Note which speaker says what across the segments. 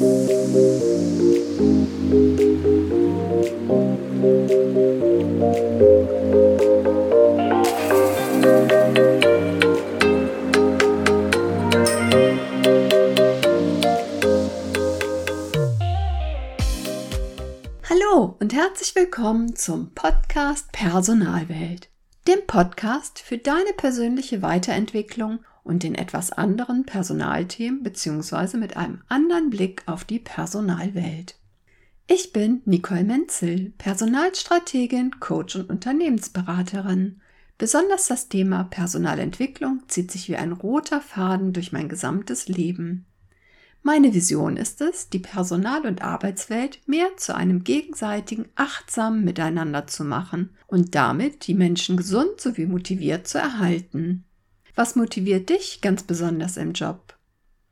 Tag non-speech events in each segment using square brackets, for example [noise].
Speaker 1: Hallo und herzlich willkommen zum Podcast Personalwelt, dem Podcast für deine persönliche Weiterentwicklung und den etwas anderen Personalthemen bzw. mit einem anderen Blick auf die Personalwelt. Ich bin Nicole Menzel, Personalstrategin, Coach und Unternehmensberaterin. Besonders das Thema Personalentwicklung zieht sich wie ein roter Faden durch mein gesamtes Leben. Meine Vision ist es, die Personal- und Arbeitswelt mehr zu einem gegenseitigen, achtsamen Miteinander zu machen und damit die Menschen gesund sowie motiviert zu erhalten. Was motiviert dich ganz besonders im Job?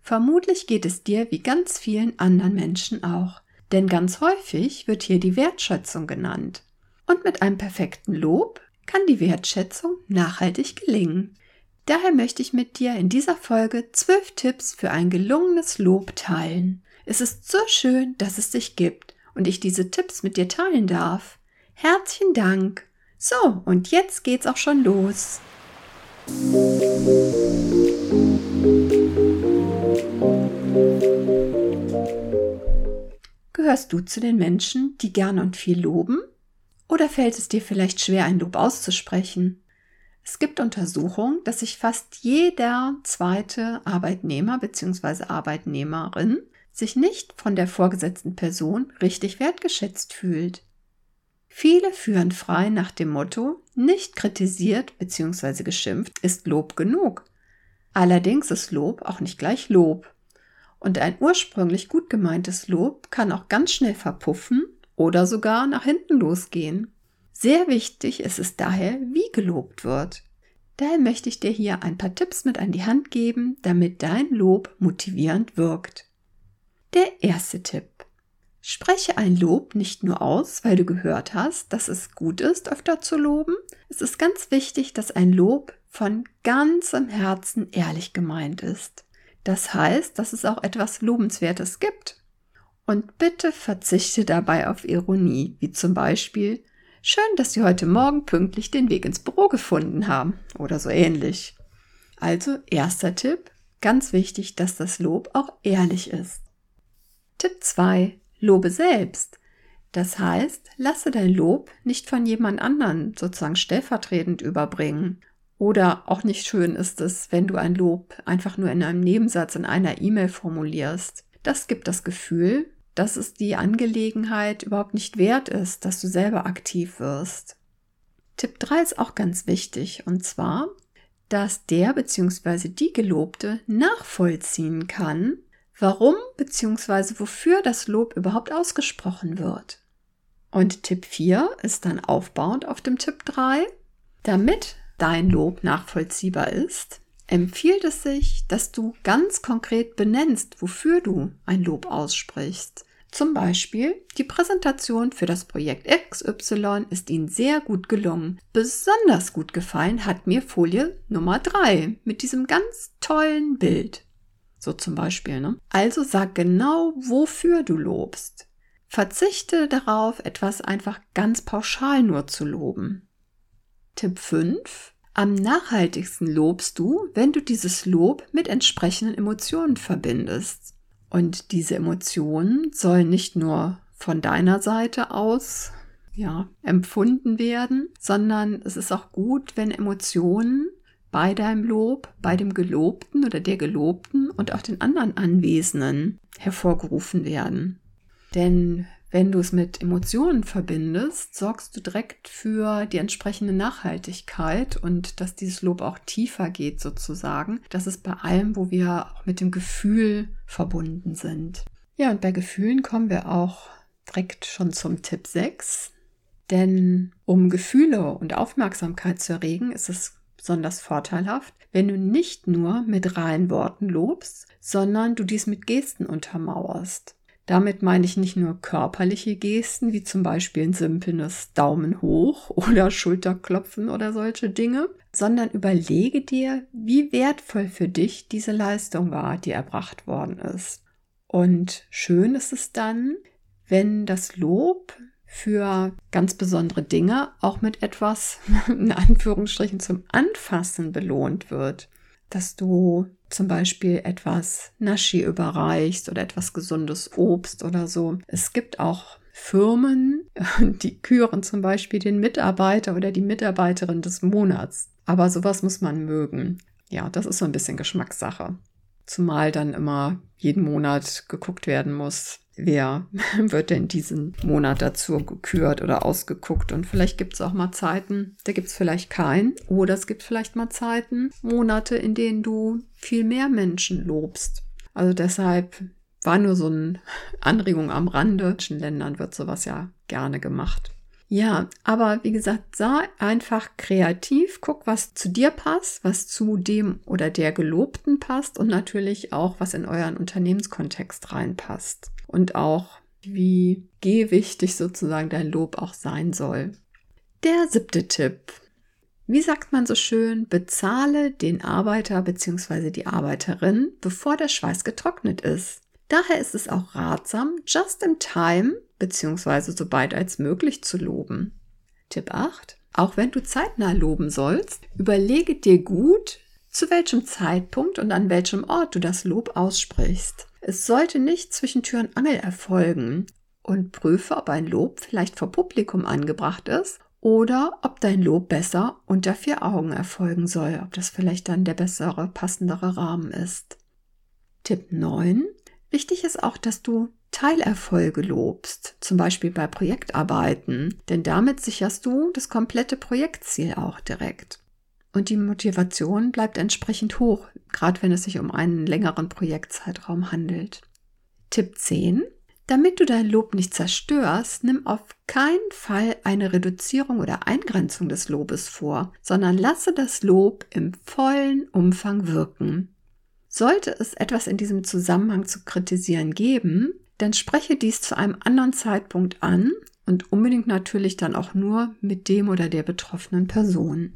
Speaker 1: Vermutlich geht es dir wie ganz vielen anderen Menschen auch, denn ganz häufig wird hier die Wertschätzung genannt. Und mit einem perfekten Lob kann die Wertschätzung nachhaltig gelingen. Daher möchte ich mit dir in dieser Folge zwölf Tipps für ein gelungenes Lob teilen. Es ist so schön, dass es dich gibt und ich diese Tipps mit dir teilen darf. Herzlichen Dank. So, und jetzt geht's auch schon los. Gehörst du zu den Menschen, die gerne und viel loben? Oder fällt es dir vielleicht schwer, ein Lob auszusprechen? Es gibt Untersuchungen, dass sich fast jeder zweite Arbeitnehmer bzw. Arbeitnehmerin sich nicht von der vorgesetzten Person richtig wertgeschätzt fühlt. Viele führen frei nach dem Motto, nicht kritisiert bzw. geschimpft ist Lob genug. Allerdings ist Lob auch nicht gleich Lob. Und ein ursprünglich gut gemeintes Lob kann auch ganz schnell verpuffen oder sogar nach hinten losgehen. Sehr wichtig ist es daher, wie gelobt wird. Daher möchte ich dir hier ein paar Tipps mit an die Hand geben, damit dein Lob motivierend wirkt. Der erste Tipp. Spreche ein Lob nicht nur aus, weil du gehört hast, dass es gut ist, öfter zu loben. Es ist ganz wichtig, dass ein Lob von ganzem Herzen ehrlich gemeint ist. Das heißt, dass es auch etwas Lobenswertes gibt. Und bitte verzichte dabei auf Ironie, wie zum Beispiel Schön, dass Sie heute Morgen pünktlich den Weg ins Büro gefunden haben oder so ähnlich. Also erster Tipp, ganz wichtig, dass das Lob auch ehrlich ist. Tipp 2. Lobe selbst. Das heißt, lasse dein Lob nicht von jemand anderen sozusagen stellvertretend überbringen. Oder auch nicht schön ist es, wenn du ein Lob einfach nur in einem Nebensatz in einer E-Mail formulierst. Das gibt das Gefühl, dass es die Angelegenheit überhaupt nicht wert ist, dass du selber aktiv wirst. Tipp 3 ist auch ganz wichtig und zwar, dass der bzw. die Gelobte nachvollziehen kann, warum bzw. wofür das Lob überhaupt ausgesprochen wird. Und Tipp 4 ist dann aufbauend auf dem Tipp 3. Damit dein Lob nachvollziehbar ist, empfiehlt es sich, dass du ganz konkret benennst, wofür du ein Lob aussprichst. Zum Beispiel, die Präsentation für das Projekt XY ist Ihnen sehr gut gelungen. Besonders gut gefallen hat mir Folie Nummer 3 mit diesem ganz tollen Bild. So zum Beispiel, ne? Also sag genau, wofür du lobst. Verzichte darauf, etwas einfach ganz pauschal nur zu loben. Tipp 5. Am nachhaltigsten lobst du, wenn du dieses Lob mit entsprechenden Emotionen verbindest. Und diese Emotionen sollen nicht nur von deiner Seite aus ja, empfunden werden, sondern es ist auch gut, wenn Emotionen bei deinem Lob, bei dem Gelobten oder der Gelobten und auch den anderen Anwesenden hervorgerufen werden. Denn wenn du es mit Emotionen verbindest, sorgst du direkt für die entsprechende Nachhaltigkeit und dass dieses Lob auch tiefer geht sozusagen. Das ist bei allem, wo wir auch mit dem Gefühl verbunden sind. Ja, und bei Gefühlen kommen wir auch direkt schon zum Tipp 6. Denn um Gefühle und Aufmerksamkeit zu erregen, ist es besonders vorteilhaft, wenn du nicht nur mit reinen Worten lobst, sondern du dies mit Gesten untermauerst. Damit meine ich nicht nur körperliche Gesten, wie zum Beispiel ein simples Daumen hoch [laughs] oder Schulterklopfen oder solche Dinge, sondern überlege dir, wie wertvoll für dich diese Leistung war, die erbracht worden ist. Und schön ist es dann, wenn das Lob für ganz besondere Dinge auch mit etwas, [laughs] in Anführungsstrichen, zum Anfassen belohnt wird. Dass du zum Beispiel etwas Naschi überreichst oder etwas gesundes Obst oder so. Es gibt auch Firmen, [laughs] die küren zum Beispiel den Mitarbeiter oder die Mitarbeiterin des Monats. Aber sowas muss man mögen. Ja, das ist so ein bisschen Geschmackssache. Zumal dann immer jeden Monat geguckt werden muss, wer [laughs] wird denn diesen Monat dazu gekürt oder ausgeguckt. Und vielleicht gibt es auch mal Zeiten, da gibt es vielleicht keinen. Oder es gibt vielleicht mal Zeiten, Monate, in denen du viel mehr Menschen lobst. Also deshalb war nur so eine [laughs] Anregung am Rande. In Ländern wird sowas ja gerne gemacht. Ja, aber wie gesagt, sei einfach kreativ, guck, was zu dir passt, was zu dem oder der Gelobten passt und natürlich auch, was in euren Unternehmenskontext reinpasst. Und auch, wie gewichtig sozusagen dein Lob auch sein soll. Der siebte Tipp. Wie sagt man so schön, bezahle den Arbeiter bzw. die Arbeiterin, bevor der Schweiß getrocknet ist. Daher ist es auch ratsam, just in time bzw. so bald als möglich zu loben. Tipp 8. Auch wenn du zeitnah loben sollst, überlege dir gut, zu welchem Zeitpunkt und an welchem Ort du das Lob aussprichst. Es sollte nicht zwischen Tür und Angel erfolgen und prüfe, ob ein Lob vielleicht vor Publikum angebracht ist oder ob dein Lob besser unter vier Augen erfolgen soll, ob das vielleicht dann der bessere, passendere Rahmen ist. Tipp 9. Wichtig ist auch, dass du Teilerfolge lobst, zum Beispiel bei Projektarbeiten, denn damit sicherst du das komplette Projektziel auch direkt. Und die Motivation bleibt entsprechend hoch, gerade wenn es sich um einen längeren Projektzeitraum handelt. Tipp 10. Damit du dein Lob nicht zerstörst, nimm auf keinen Fall eine Reduzierung oder Eingrenzung des Lobes vor, sondern lasse das Lob im vollen Umfang wirken. Sollte es etwas in diesem Zusammenhang zu kritisieren geben, dann spreche dies zu einem anderen Zeitpunkt an und unbedingt natürlich dann auch nur mit dem oder der betroffenen Person.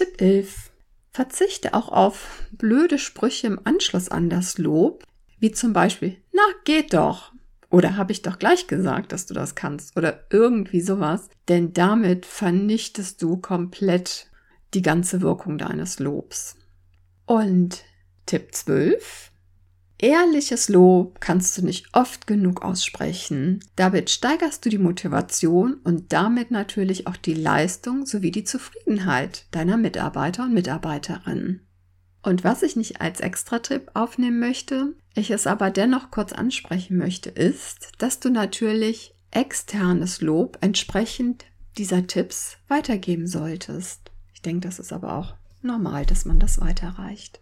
Speaker 1: Tipp 11. Verzichte auch auf blöde Sprüche im Anschluss an das Lob, wie zum Beispiel, na, geht doch. Oder habe ich doch gleich gesagt, dass du das kannst. Oder irgendwie sowas. Denn damit vernichtest du komplett die ganze Wirkung deines Lobs. Und Tipp 12. Ehrliches Lob kannst du nicht oft genug aussprechen. Damit steigerst du die Motivation und damit natürlich auch die Leistung sowie die Zufriedenheit deiner Mitarbeiter und Mitarbeiterinnen. Und was ich nicht als Extra-Tipp aufnehmen möchte, ich es aber dennoch kurz ansprechen möchte, ist, dass du natürlich externes Lob entsprechend dieser Tipps weitergeben solltest. Ich denke, das ist aber auch normal, dass man das weiterreicht.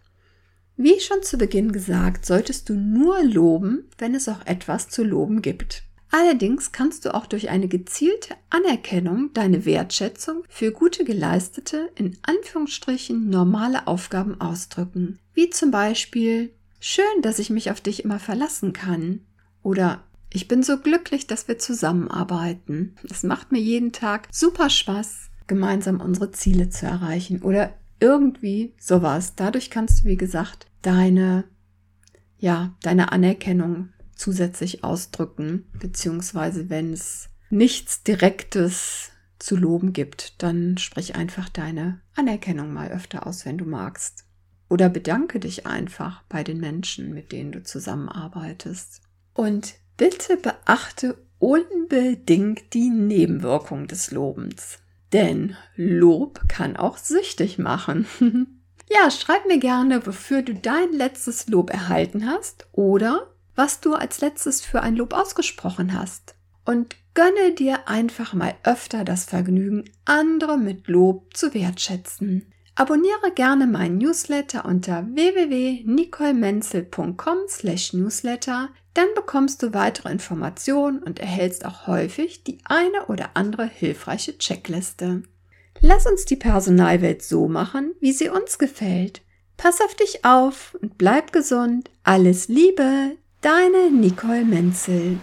Speaker 1: Wie schon zu Beginn gesagt, solltest du nur loben, wenn es auch etwas zu loben gibt. Allerdings kannst du auch durch eine gezielte Anerkennung deine Wertschätzung für gute geleistete, in Anführungsstrichen normale Aufgaben ausdrücken. Wie zum Beispiel, schön, dass ich mich auf dich immer verlassen kann. Oder ich bin so glücklich, dass wir zusammenarbeiten. Es macht mir jeden Tag super Spaß, gemeinsam unsere Ziele zu erreichen. Oder irgendwie sowas. Dadurch kannst du, wie gesagt, deine, ja, deine Anerkennung zusätzlich ausdrücken, beziehungsweise wenn es nichts Direktes zu loben gibt, dann sprich einfach deine Anerkennung mal öfter aus, wenn du magst. Oder bedanke dich einfach bei den Menschen, mit denen du zusammenarbeitest. Und bitte beachte unbedingt die Nebenwirkung des Lobens. Denn Lob kann auch süchtig machen. [laughs] ja, schreib mir gerne, wofür du dein letztes Lob erhalten hast oder was du als letztes für ein Lob ausgesprochen hast. Und gönne dir einfach mal öfter das Vergnügen, andere mit Lob zu wertschätzen. Abonniere gerne meinen Newsletter unter www.nicolemenzel.com/newsletter, dann bekommst du weitere Informationen und erhältst auch häufig die eine oder andere hilfreiche Checkliste. Lass uns die Personalwelt so machen, wie sie uns gefällt. Pass auf dich auf und bleib gesund. Alles Liebe, deine Nicole Menzel.